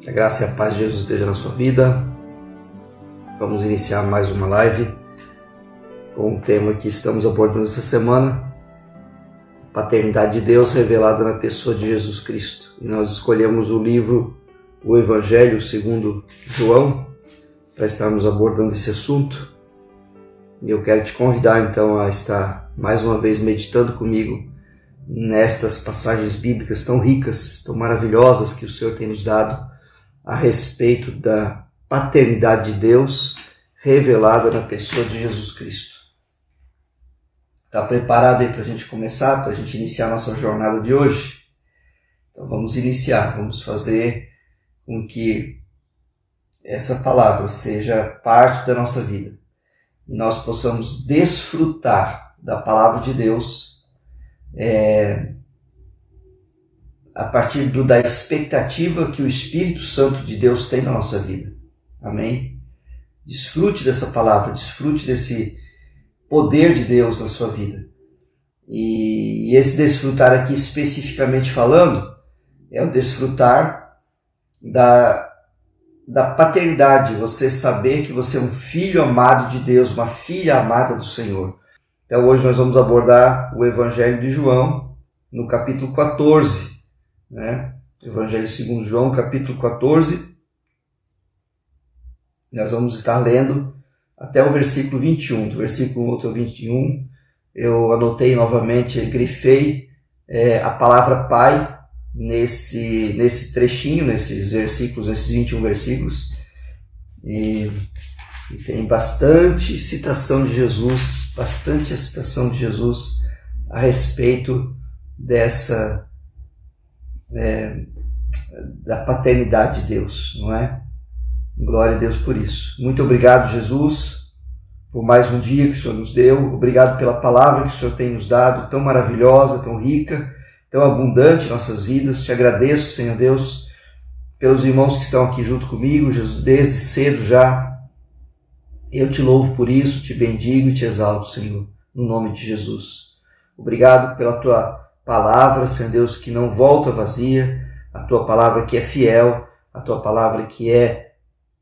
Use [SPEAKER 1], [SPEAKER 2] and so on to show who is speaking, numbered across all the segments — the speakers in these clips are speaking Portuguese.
[SPEAKER 1] Que a graça e a paz de Jesus esteja na sua vida. Vamos iniciar mais uma live com o tema que estamos abordando essa semana: Paternidade de Deus revelada na pessoa de Jesus Cristo. E nós escolhemos o livro O Evangelho segundo João para estarmos abordando esse assunto. E eu quero te convidar então a estar mais uma vez meditando comigo nestas passagens bíblicas tão ricas, tão maravilhosas que o Senhor tem nos dado a respeito da paternidade de Deus revelada na pessoa de Jesus Cristo. Está preparado aí para a gente começar, para a gente iniciar a nossa jornada de hoje? Então vamos iniciar, vamos fazer com que essa palavra seja parte da nossa vida e nós possamos desfrutar da palavra de Deus é, a partir do, da expectativa que o Espírito Santo de Deus tem na nossa vida. Amém? Desfrute dessa palavra, desfrute desse poder de Deus na sua vida. E, e esse desfrutar aqui especificamente falando é o desfrutar da, da paternidade, você saber que você é um filho amado de Deus, uma filha amada do Senhor. Então hoje nós vamos abordar o Evangelho de João no capítulo 14 né? Evangelho segundo João, capítulo 14. Nós vamos estar lendo até o versículo 21, do versículo 1 até o 21. Eu anotei novamente, grifei é, a palavra Pai nesse, nesse trechinho, nesses versículos, nesses 21 versículos. E, e tem bastante citação de Jesus, bastante a citação de Jesus a respeito dessa é, da paternidade de Deus, não é? Glória a Deus por isso. Muito obrigado, Jesus, por mais um dia que o Senhor nos deu. Obrigado pela palavra que o Senhor tem nos dado, tão maravilhosa, tão rica, tão abundante em nossas vidas. Te agradeço, Senhor Deus, pelos irmãos que estão aqui junto comigo, Jesus, desde cedo já. Eu te louvo por isso, te bendigo e te exalto, Senhor, no nome de Jesus. Obrigado pela tua palavra, Senhor Deus, que não volta vazia, a tua palavra que é fiel, a tua palavra que é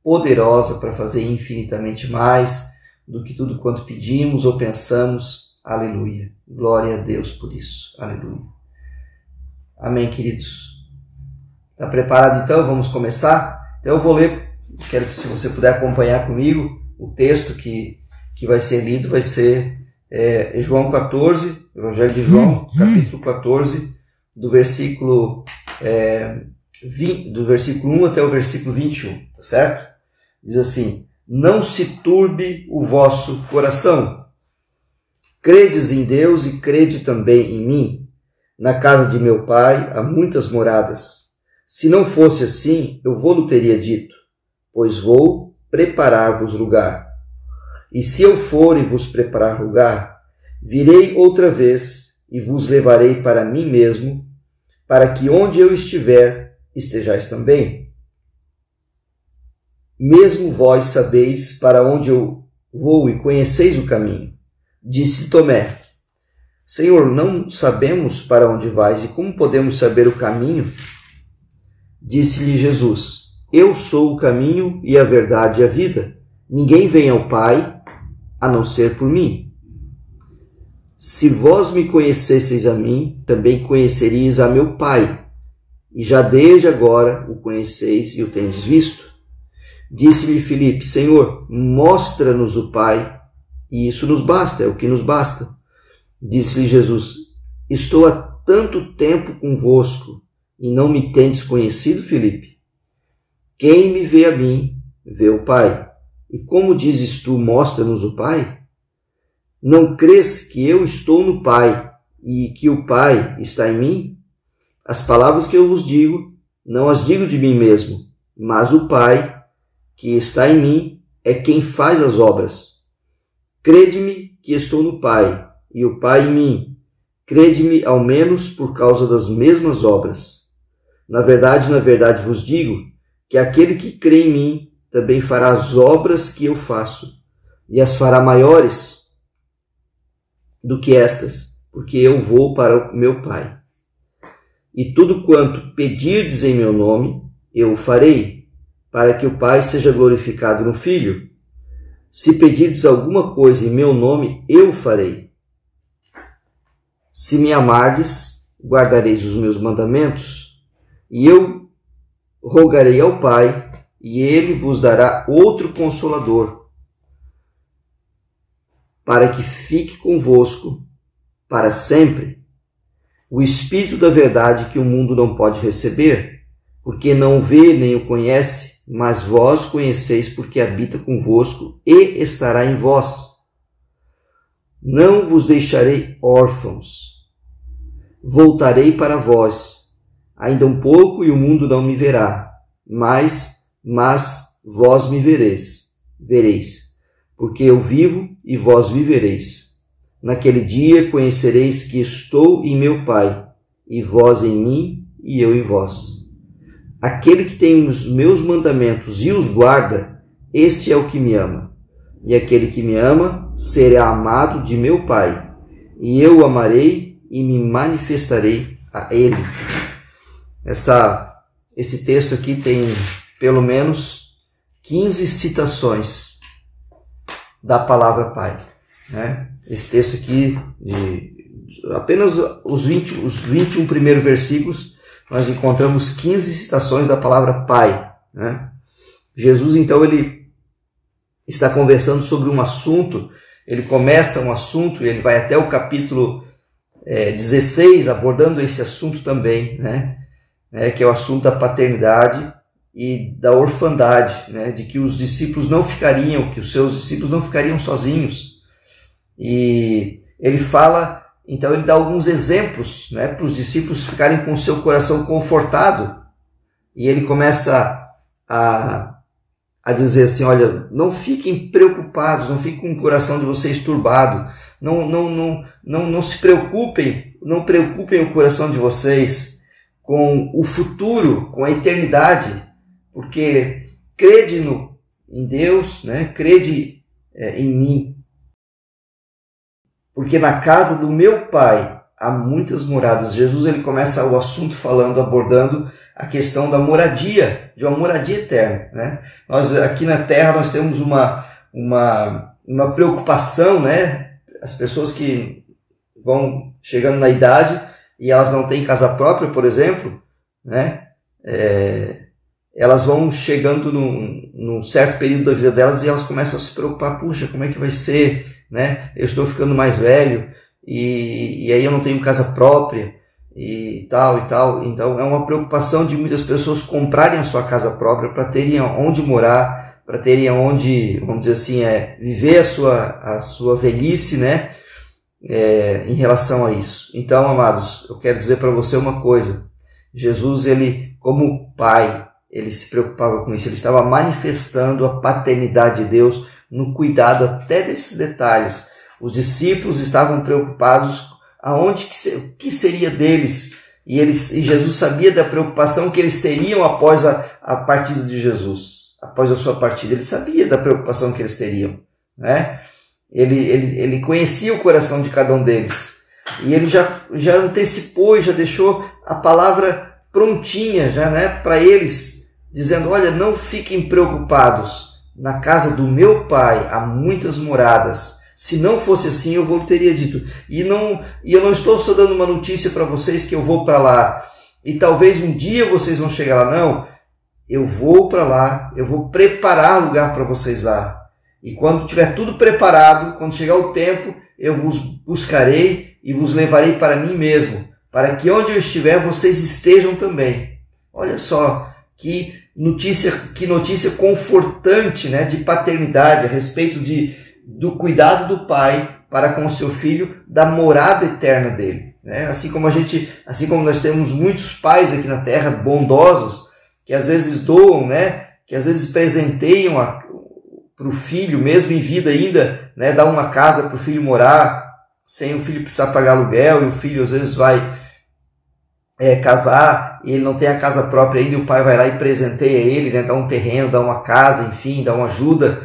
[SPEAKER 1] poderosa para fazer infinitamente mais do que tudo quanto pedimos ou pensamos. Aleluia. Glória a Deus por isso. Aleluia. Amém, queridos. Está preparado então? Vamos começar? Então eu vou ler, quero que se você puder acompanhar comigo, o texto que, que vai ser lido vai ser é, João 14, Evangelho de João, capítulo 14, do versículo, é, 20, do versículo 1 até o versículo 21, tá certo? Diz assim: Não se turbe o vosso coração. Credes em Deus e crede também em mim. Na casa de meu pai há muitas moradas. Se não fosse assim, eu vou-lo teria dito, pois vou preparar-vos lugar. E se eu for e vos preparar lugar, Virei outra vez e vos levarei para mim mesmo, para que onde eu estiver, estejais também. Mesmo vós sabeis para onde eu vou e conheceis o caminho. Disse Tomé: Senhor, não sabemos para onde vais e como podemos saber o caminho? Disse-lhe Jesus: Eu sou o caminho e a verdade e a vida. Ninguém vem ao Pai a não ser por mim. Se vós me conhecesseis a mim, também conheceríeis a meu Pai, e já desde agora o conheceis e o tendes visto. Disse-lhe Filipe: Senhor, mostra-nos o Pai, e isso nos basta, é o que nos basta. Disse-lhe Jesus: Estou há tanto tempo convosco, e não me tendes conhecido, Filipe? Quem me vê a mim, vê o Pai. E como dizes tu, mostra-nos o Pai? Não crês que eu estou no Pai e que o Pai está em mim? As palavras que eu vos digo, não as digo de mim mesmo, mas o Pai que está em mim é quem faz as obras. Crede-me que estou no Pai e o Pai em mim. Crede-me ao menos por causa das mesmas obras. Na verdade, na verdade vos digo que aquele que crê em mim também fará as obras que eu faço, e as fará maiores do que estas, porque eu vou para o meu Pai. E tudo quanto pedirdes em meu nome, eu o farei, para que o Pai seja glorificado no Filho. Se pedirdes alguma coisa em meu nome, eu o farei. Se me amardes, guardareis os meus mandamentos, e eu rogarei ao Pai, e ele vos dará outro consolador, para que fique convosco para sempre. O Espírito da Verdade que o mundo não pode receber, porque não vê nem o conhece, mas vós conheceis porque habita convosco e estará em vós. Não vos deixarei órfãos. Voltarei para vós. Ainda um pouco e o mundo não me verá, mas, mas vós me vereis, vereis, porque eu vivo e vós vivereis. Naquele dia conhecereis que estou em meu Pai, e vós em mim e eu em vós. Aquele que tem os meus mandamentos e os guarda, este é o que me ama e aquele que me ama será amado de meu Pai, e eu o amarei e me manifestarei a ele. Essa, esse texto aqui tem pelo menos 15 citações da palavra Pai. Né? Esse texto aqui, de, apenas os, 20, os 21 primeiros versículos, nós encontramos 15 citações da palavra Pai. Né? Jesus, então, ele está conversando sobre um assunto, ele começa um assunto e ele vai até o capítulo é, 16 abordando esse assunto também, né? É, que é o assunto da paternidade e da orfandade, né? de que os discípulos não ficariam, que os seus discípulos não ficariam sozinhos. E ele fala, então ele dá alguns exemplos né? para os discípulos ficarem com o seu coração confortado. E ele começa a a dizer assim: olha, não fiquem preocupados, não fiquem com o coração de vocês turbado, não, não, não, não, não se preocupem, não preocupem o coração de vocês com o futuro, com a eternidade, porque crede no, em Deus, né? crede é, em mim. Porque na casa do meu Pai há muitas moradas. Jesus ele começa o assunto falando, abordando a questão da moradia, de uma moradia eterna. Né? Nós aqui na Terra nós temos uma, uma, uma preocupação, né? As pessoas que vão chegando na idade e elas não têm casa própria, por exemplo, né? É, elas vão chegando num, num certo período da vida delas e elas começam a se preocupar, puxa, como é que vai ser, né? Eu estou ficando mais velho e, e aí eu não tenho casa própria e tal e tal. Então é uma preocupação de muitas pessoas comprarem a sua casa própria para terem onde morar, para terem onde, vamos dizer assim, é, viver a sua, a sua velhice, né? É, em relação a isso. Então, amados, eu quero dizer para você uma coisa. Jesus, ele, como pai, ele se preocupava com isso. Ele estava manifestando a paternidade de Deus no cuidado até desses detalhes. Os discípulos estavam preocupados aonde que, que seria deles. E, eles, e Jesus sabia da preocupação que eles teriam após a, a partida de Jesus, após a sua partida. Ele sabia da preocupação que eles teriam. Né? Ele, ele, ele conhecia o coração de cada um deles. E ele já, já antecipou já deixou a palavra prontinha já, né, para eles, dizendo: Olha, não fiquem preocupados. Na casa do meu pai há muitas moradas. Se não fosse assim, eu vou teria dito. E não, e eu não estou só dando uma notícia para vocês que eu vou para lá e talvez um dia vocês vão chegar lá não. Eu vou para lá, eu vou preparar lugar para vocês lá. E quando tiver tudo preparado, quando chegar o tempo, eu vos buscarei e vos levarei para mim mesmo, para que onde eu estiver vocês estejam também. Olha só que notícia, que notícia confortante, né, de paternidade a respeito de do cuidado do pai para com o seu filho, da morada eterna dele. Né? Assim como a gente, assim como nós temos muitos pais aqui na Terra bondosos que às vezes doam, né? Que às vezes presenteiam para o filho, mesmo em vida ainda, né? Dá uma casa para o filho morar sem o filho precisar pagar aluguel e o filho às vezes vai é, casar e ele não tem a casa própria ainda e o pai vai lá e presenteia ele, né? Dá um terreno, dá uma casa, enfim, dá uma ajuda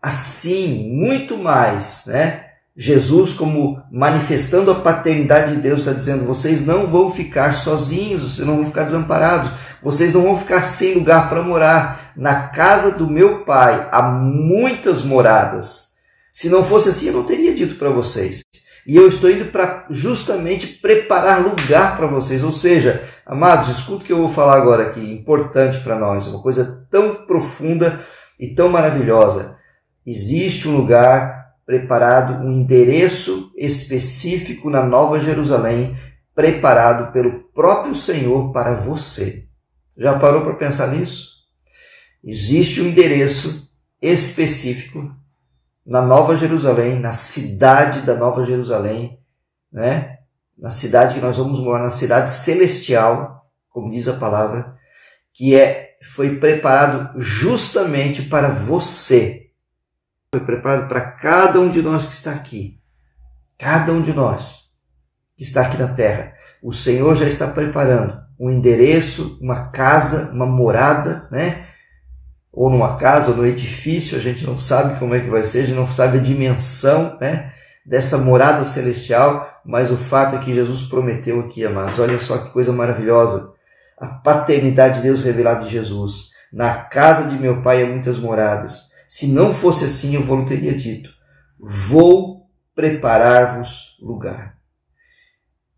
[SPEAKER 1] assim, muito mais, né? Jesus, como manifestando a paternidade de Deus, está dizendo: vocês não vão ficar sozinhos, vocês não vão ficar desamparados, vocês não vão ficar sem lugar para morar. Na casa do meu pai há muitas moradas. Se não fosse assim, eu não teria dito para vocês. E eu estou indo para justamente preparar lugar para vocês. Ou seja, amados, escuta o que eu vou falar agora aqui, importante para nós, uma coisa tão profunda e tão maravilhosa. Existe um lugar preparado um endereço específico na Nova Jerusalém, preparado pelo próprio Senhor para você. Já parou para pensar nisso? Existe um endereço específico na Nova Jerusalém, na cidade da Nova Jerusalém, né? Na cidade que nós vamos morar, na cidade celestial, como diz a palavra, que é foi preparado justamente para você foi preparado para cada um de nós que está aqui. Cada um de nós que está aqui na terra. O Senhor já está preparando um endereço, uma casa, uma morada, né? Ou numa casa, ou no edifício, a gente não sabe como é que vai ser, a gente não sabe a dimensão, né? Dessa morada celestial, mas o fato é que Jesus prometeu aqui, amados. Olha só que coisa maravilhosa. A paternidade de Deus revelada em Jesus. Na casa de meu pai há muitas moradas. Se não fosse assim, eu vou teria dito: Vou preparar-vos lugar.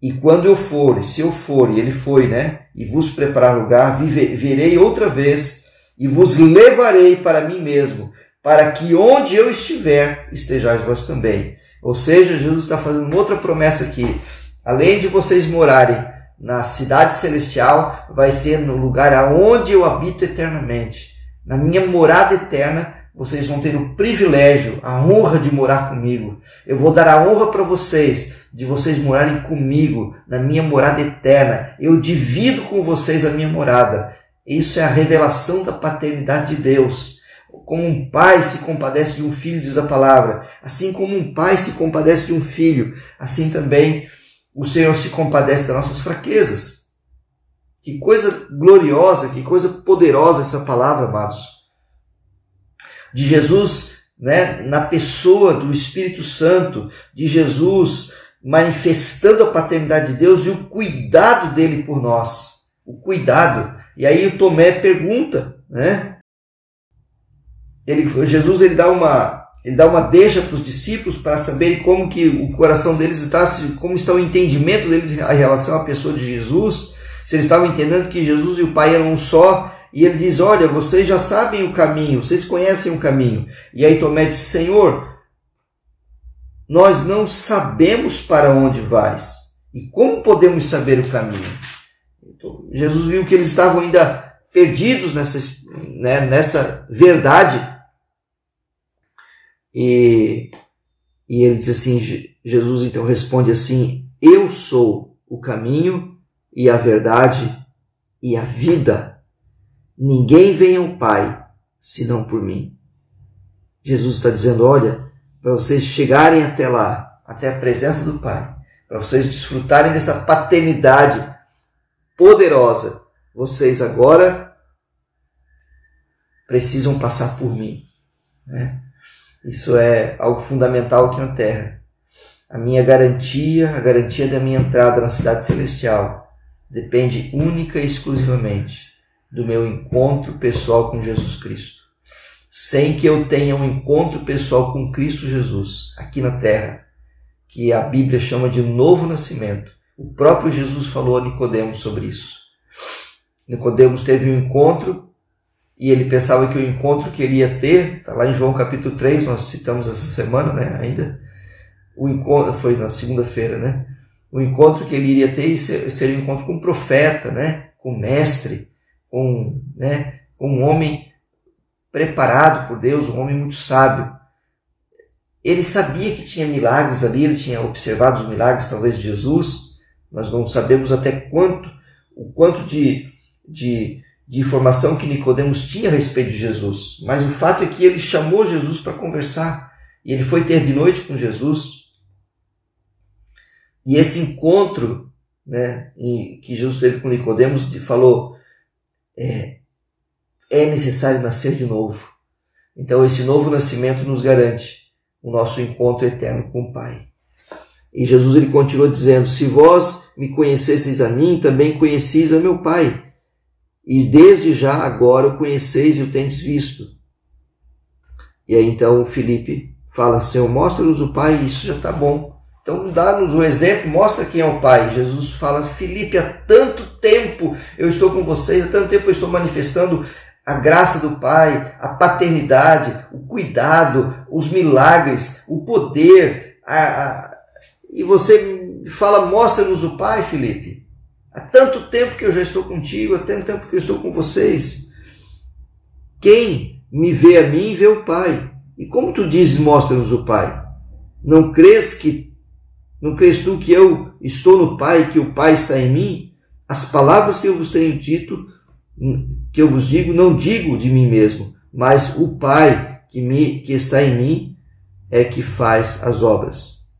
[SPEAKER 1] E quando eu for, se eu for, e ele foi, né? E vos preparar lugar, virei outra vez e vos levarei para mim mesmo, para que onde eu estiver, estejais vós também. Ou seja, Jesus está fazendo outra promessa aqui. Além de vocês morarem na cidade celestial, vai ser no lugar aonde eu habito eternamente, na minha morada eterna, vocês vão ter o privilégio, a honra de morar comigo. Eu vou dar a honra para vocês de vocês morarem comigo na minha morada eterna. Eu divido com vocês a minha morada. Isso é a revelação da paternidade de Deus. Como um pai se compadece de um filho, diz a palavra, assim como um pai se compadece de um filho, assim também o Senhor se compadece das nossas fraquezas. Que coisa gloriosa, que coisa poderosa essa palavra, amados de Jesus, né, na pessoa do Espírito Santo, de Jesus manifestando a paternidade de Deus e o cuidado dele por nós. O cuidado. E aí o Tomé pergunta, né? Ele, Jesus ele dá uma ele dá uma deixa para os discípulos para saberem como que o coração deles está, como está o entendimento deles em relação à pessoa de Jesus, se eles estavam entendendo que Jesus e o Pai eram um só e ele diz: Olha, vocês já sabem o caminho, vocês conhecem o caminho. E aí Tomé diz: Senhor, nós não sabemos para onde vais. E como podemos saber o caminho? Então, Jesus viu que eles estavam ainda perdidos nessa, né, nessa verdade. E, e ele diz assim: Jesus então responde assim: Eu sou o caminho e a verdade e a vida. Ninguém vem ao Pai senão por mim. Jesus está dizendo: olha, para vocês chegarem até lá, até a presença do Pai, para vocês desfrutarem dessa paternidade poderosa, vocês agora precisam passar por mim. Né? Isso é algo fundamental aqui na Terra. A minha garantia, a garantia da minha entrada na cidade celestial, depende única e exclusivamente do meu encontro pessoal com Jesus Cristo. Sem que eu tenha um encontro pessoal com Cristo Jesus aqui na terra, que a Bíblia chama de novo nascimento. O próprio Jesus falou a Nicodemos sobre isso. Nicodemos teve um encontro e ele pensava que o encontro que ele ia ter, está lá em João capítulo 3, nós citamos essa semana, né, ainda. O encontro foi na segunda-feira, né? O encontro que ele iria ter seria um encontro com um profeta, né, com o mestre com, né, com um homem preparado por Deus, um homem muito sábio. Ele sabia que tinha milagres ali, ele tinha observado os milagres talvez de Jesus. Nós não sabemos até quanto, o quanto de, de, de informação que Nicodemos tinha a respeito de Jesus. Mas o fato é que ele chamou Jesus para conversar e ele foi ter de noite com Jesus. E esse encontro, né, que Jesus teve com Nicodemos, falou: é, é necessário nascer de novo. Então, esse novo nascimento nos garante o nosso encontro eterno com o Pai. E Jesus ele continua dizendo: Se vós me conhecesseis a mim, também conheceis a meu Pai. E desde já agora o conheceis e o tendes visto. E aí então Felipe fala: Senhor, mostra-nos o Pai, e isso já está bom. Então dá-nos um exemplo, mostra quem é o Pai. Jesus fala: Felipe, há tanto tempo eu estou com vocês, há tanto tempo eu estou manifestando a graça do Pai, a paternidade, o cuidado, os milagres, o poder. A, a... E você fala, mostra-nos o Pai, Felipe. Há tanto tempo que eu já estou contigo, há tanto tempo que eu estou com vocês. Quem me vê a mim, vê o Pai. E como tu dizes, mostra-nos o Pai? Não crês que não crês tu que eu estou no Pai, que o Pai está em mim? As palavras que eu vos tenho dito que eu vos digo, não digo de mim mesmo, mas o Pai que, me, que está em mim é que faz as obras.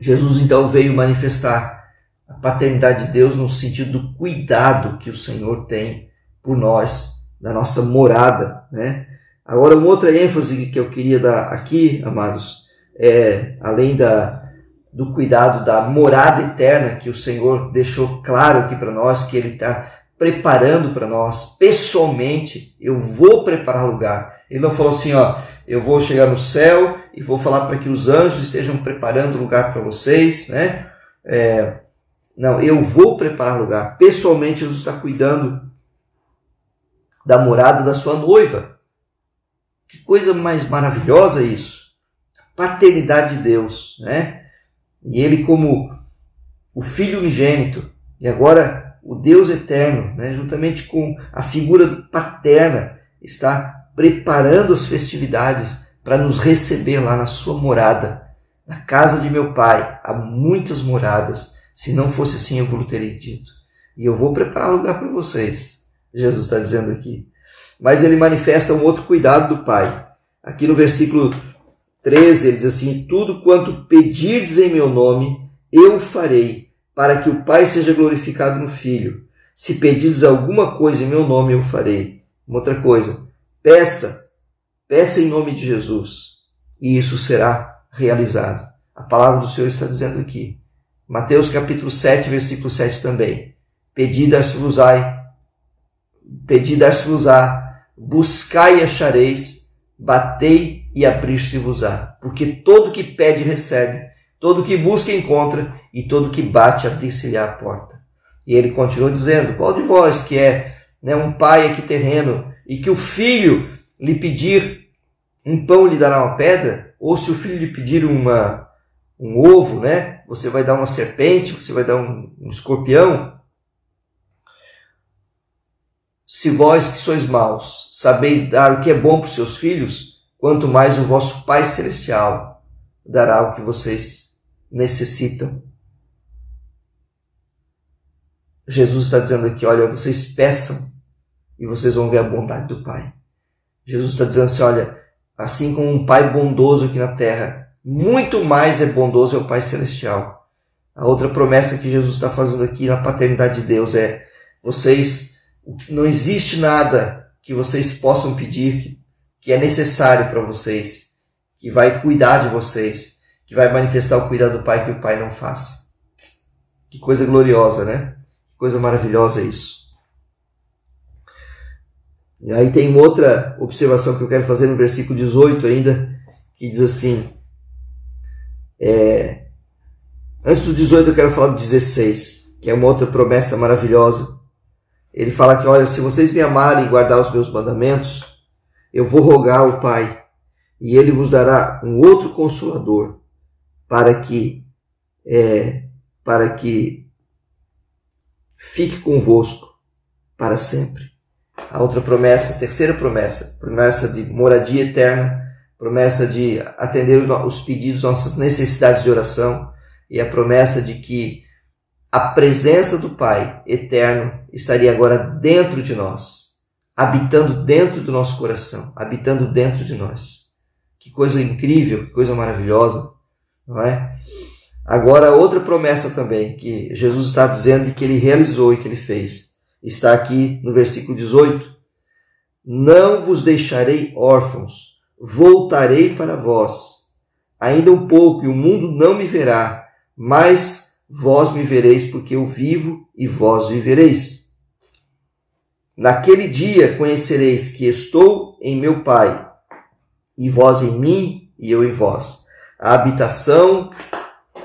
[SPEAKER 1] Jesus então veio manifestar a paternidade de Deus no sentido do cuidado que o Senhor tem por nós, da nossa morada, né? Agora, uma outra ênfase que eu queria dar aqui, amados, é além da, do cuidado da morada eterna que o Senhor deixou claro aqui para nós, que Ele está preparando para nós, pessoalmente, eu vou preparar lugar. Ele não falou assim, ó, eu vou chegar no céu e vou falar para que os anjos estejam preparando lugar para vocês, né? É, não, eu vou preparar lugar. Pessoalmente, Jesus está cuidando da morada da sua noiva. Que coisa mais maravilhosa isso. Paternidade de Deus, né? E ele como o filho unigênito, e agora o Deus eterno, né, juntamente com a figura paterna, está preparando as festividades para nos receber lá na sua morada. Na casa de meu pai há muitas moradas. Se não fosse assim, eu vou teria dito. E eu vou preparar lugar para vocês. Jesus está dizendo aqui. Mas ele manifesta um outro cuidado do Pai. Aqui no versículo 13, ele diz assim: Tudo quanto pedirdes em meu nome, eu farei, para que o Pai seja glorificado no Filho. Se pedires alguma coisa em meu nome, eu farei. Uma outra coisa, peça, peça em nome de Jesus, e isso será realizado. A palavra do Senhor está dizendo aqui. Mateus capítulo 7, versículo 7 também. Pedi, dar-se-vos-á, pedi, dar-se-vos-á, buscai e achareis, batei e abrir-se-vos-á. Porque todo que pede, recebe, todo que busca, encontra, e todo que bate abrir-se-lhe a porta. E ele continua dizendo: Qual de vós que é né, um pai aqui terreno e que o filho lhe pedir um pão lhe dará uma pedra? Ou se o filho lhe pedir uma, um ovo, né, você vai dar uma serpente, você vai dar um, um escorpião? Se vós que sois maus sabeis dar o que é bom para os seus filhos, quanto mais o vosso Pai Celestial dará o que vocês necessitam. Jesus está dizendo aqui: olha, vocês peçam e vocês vão ver a bondade do Pai. Jesus está dizendo assim: olha, assim como um Pai bondoso aqui na terra, muito mais é bondoso é o Pai Celestial. A outra promessa que Jesus está fazendo aqui na paternidade de Deus é: vocês, não existe nada que vocês possam pedir que, que é necessário para vocês, que vai cuidar de vocês, que vai manifestar o cuidado do Pai que o Pai não faz. Que coisa gloriosa, né? Coisa maravilhosa isso. E aí tem outra observação que eu quero fazer no versículo 18 ainda, que diz assim. É, antes do 18 eu quero falar do 16, que é uma outra promessa maravilhosa. Ele fala que, olha, se vocês me amarem e guardar os meus mandamentos, eu vou rogar ao Pai, e ele vos dará um outro consolador, para que, é, para que fique convosco para sempre. A outra promessa, a terceira promessa, promessa de moradia eterna, promessa de atender os pedidos, nossas necessidades de oração e a promessa de que a presença do Pai eterno estaria agora dentro de nós, habitando dentro do nosso coração, habitando dentro de nós. Que coisa incrível, que coisa maravilhosa, não é? Agora, outra promessa também que Jesus está dizendo e que ele realizou e que ele fez, está aqui no versículo 18: Não vos deixarei órfãos, voltarei para vós. Ainda um pouco e o mundo não me verá, mas vós me vereis, porque eu vivo e vós vivereis. Naquele dia conhecereis que estou em meu Pai, e vós em mim e eu em vós. A habitação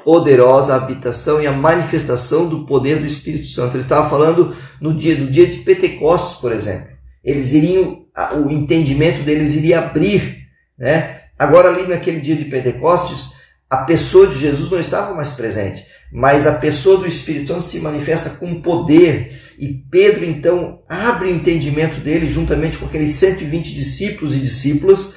[SPEAKER 1] poderosa, a habitação e a manifestação do poder do Espírito Santo. Ele estava falando no dia do dia de Pentecostes, por exemplo. Eles iriam, o entendimento deles iria abrir, né? Agora ali naquele dia de Pentecostes, a pessoa de Jesus não estava mais presente, mas a pessoa do Espírito Santo se manifesta com poder. E Pedro então abre o entendimento dele juntamente com aqueles 120 discípulos e discípulas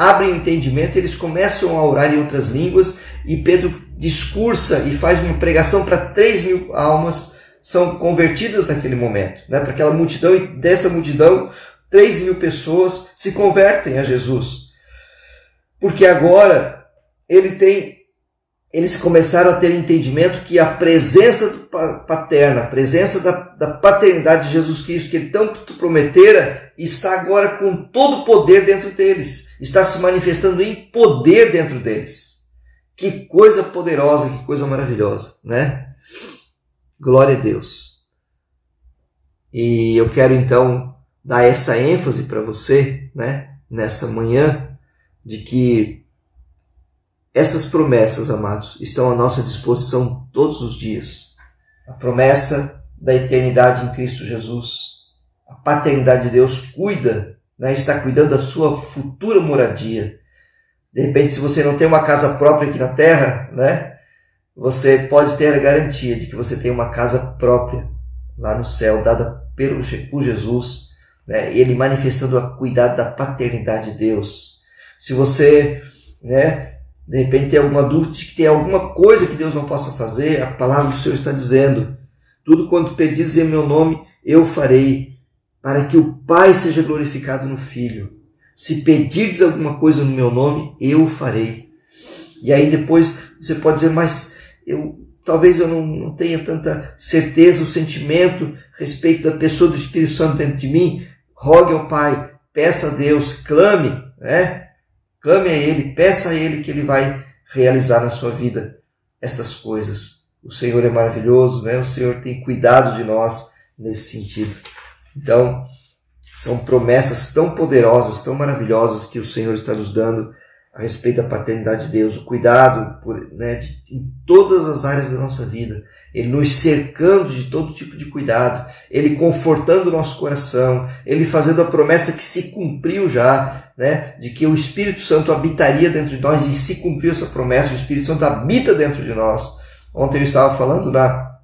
[SPEAKER 1] abrem o entendimento, eles começam a orar em outras línguas e Pedro discursa e faz uma pregação para 3 mil almas são convertidas naquele momento, né? para aquela multidão e dessa multidão 3 mil pessoas se convertem a Jesus. Porque agora ele tem eles começaram a ter entendimento que a presença paterna, a presença da, da paternidade de Jesus Cristo, que ele tanto prometera, está agora com todo o poder dentro deles, está se manifestando em poder dentro deles. Que coisa poderosa, que coisa maravilhosa, né? Glória a Deus. E eu quero então dar essa ênfase para você, né, nessa manhã, de que essas promessas, amados, estão à nossa disposição todos os dias. A promessa da eternidade em Cristo Jesus. A paternidade de Deus cuida, né, está cuidando da sua futura moradia. De repente, se você não tem uma casa própria aqui na terra, né, você pode ter a garantia de que você tem uma casa própria lá no céu, dada pelo, por Jesus, né, ele manifestando a cuidado da paternidade de Deus. Se você né, de repente tem alguma dúvida de que tem alguma coisa que Deus não possa fazer, a palavra do Senhor está dizendo: tudo quanto pedis em meu nome, eu farei, para que o Pai seja glorificado no Filho. Se pedirdes alguma coisa no meu nome, eu farei. E aí depois você pode dizer, mas eu talvez eu não, não tenha tanta certeza, o sentimento a respeito da pessoa do Espírito Santo dentro de mim. Rogue ao Pai, peça a Deus, clame, né? Clame a Ele, peça a Ele que Ele vai realizar na sua vida estas coisas. O Senhor é maravilhoso, né? O Senhor tem cuidado de nós nesse sentido. Então, são promessas tão poderosas, tão maravilhosas que o Senhor está nos dando a respeito da paternidade de Deus, o cuidado por, né, de, em todas as áreas da nossa vida. Ele nos cercando de todo tipo de cuidado, Ele confortando o nosso coração, Ele fazendo a promessa que se cumpriu já, né, de que o Espírito Santo habitaria dentro de nós e se cumpriu essa promessa, o Espírito Santo habita dentro de nós. Ontem eu estava falando na,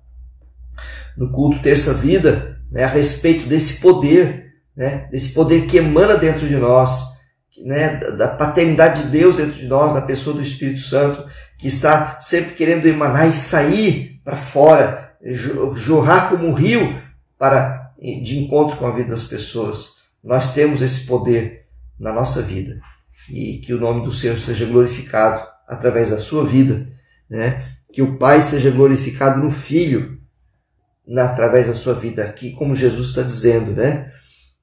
[SPEAKER 1] no culto Terça Vida né, a respeito desse poder, né, desse poder que emana dentro de nós, né, da paternidade de Deus dentro de nós, da pessoa do Espírito Santo, que está sempre querendo emanar e sair para fora, jorrar como um rio para de encontro com a vida das pessoas. Nós temos esse poder na nossa vida e que o nome do Senhor seja glorificado através da sua vida, né? Que o Pai seja glorificado no Filho na, através da sua vida, aqui como Jesus está dizendo, né?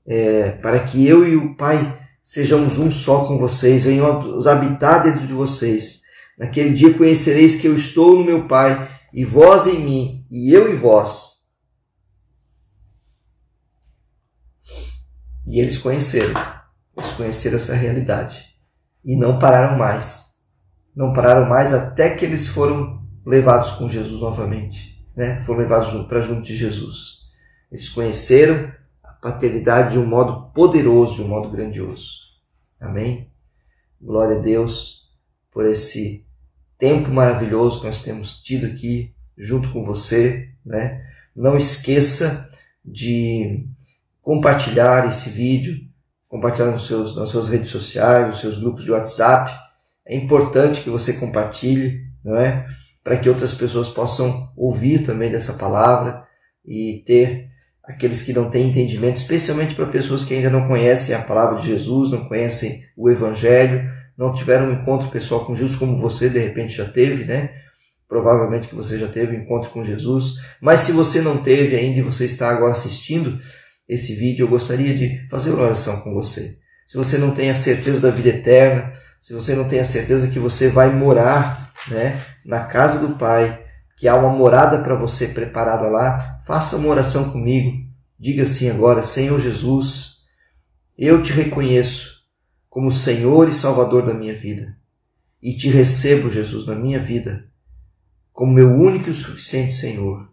[SPEAKER 1] É, para que eu e o Pai sejamos um só com vocês, venhamos habitar dentro de vocês. Naquele dia conhecereis que eu estou no meu Pai, e vós em mim, e eu em vós. E eles conheceram, eles conheceram essa realidade. E não pararam mais. Não pararam mais até que eles foram levados com Jesus novamente. Né? Foram levados para junto de Jesus. Eles conheceram paternidade de um modo poderoso, de um modo grandioso. Amém? Glória a Deus por esse tempo maravilhoso que nós temos tido aqui junto com você, né? Não esqueça de compartilhar esse vídeo, compartilhar nos seus, nas suas redes sociais, nos seus grupos de WhatsApp. É importante que você compartilhe, não é? Para que outras pessoas possam ouvir também dessa palavra e ter aqueles que não têm entendimento, especialmente para pessoas que ainda não conhecem a palavra de Jesus, não conhecem o Evangelho, não tiveram um encontro pessoal com Jesus como você de repente já teve, né? Provavelmente que você já teve um encontro com Jesus, mas se você não teve ainda e você está agora assistindo esse vídeo, eu gostaria de fazer uma oração com você. Se você não tem a certeza da vida eterna, se você não tem a certeza que você vai morar né, na casa do Pai, que há uma morada para você preparada lá, faça uma oração comigo. Diga assim agora: Senhor Jesus, eu te reconheço como Senhor e Salvador da minha vida e te recebo, Jesus, na minha vida como meu único e suficiente Senhor.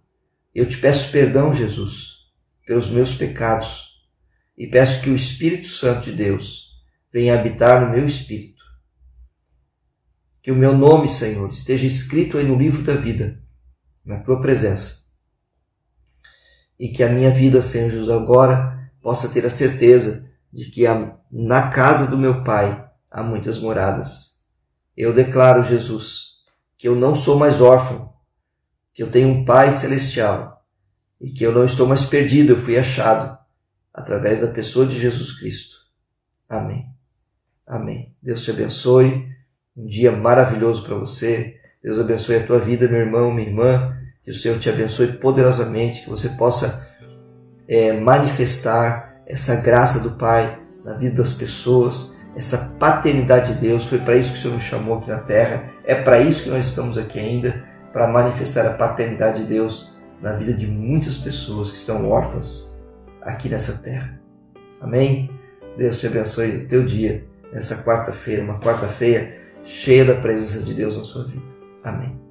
[SPEAKER 1] Eu te peço perdão, Jesus, pelos meus pecados e peço que o Espírito Santo de Deus venha habitar no meu espírito que o meu nome, Senhor, esteja escrito aí no livro da vida, na tua presença. E que a minha vida, Senhor Jesus, agora possa ter a certeza de que na casa do meu Pai há muitas moradas. Eu declaro, Jesus, que eu não sou mais órfão, que eu tenho um Pai celestial e que eu não estou mais perdido, eu fui achado através da pessoa de Jesus Cristo. Amém. Amém. Deus te abençoe um dia maravilhoso para você. Deus abençoe a tua vida, meu irmão, minha irmã. Que o Senhor te abençoe poderosamente, que você possa é, manifestar essa graça do Pai na vida das pessoas, essa paternidade de Deus. Foi para isso que o Senhor nos chamou aqui na terra. É para isso que nós estamos aqui ainda, para manifestar a paternidade de Deus na vida de muitas pessoas que estão órfãs aqui nessa terra. Amém? Deus te abençoe o teu dia, nessa quarta-feira, uma quarta-feira cheia da presença de Deus na sua vida. Amém.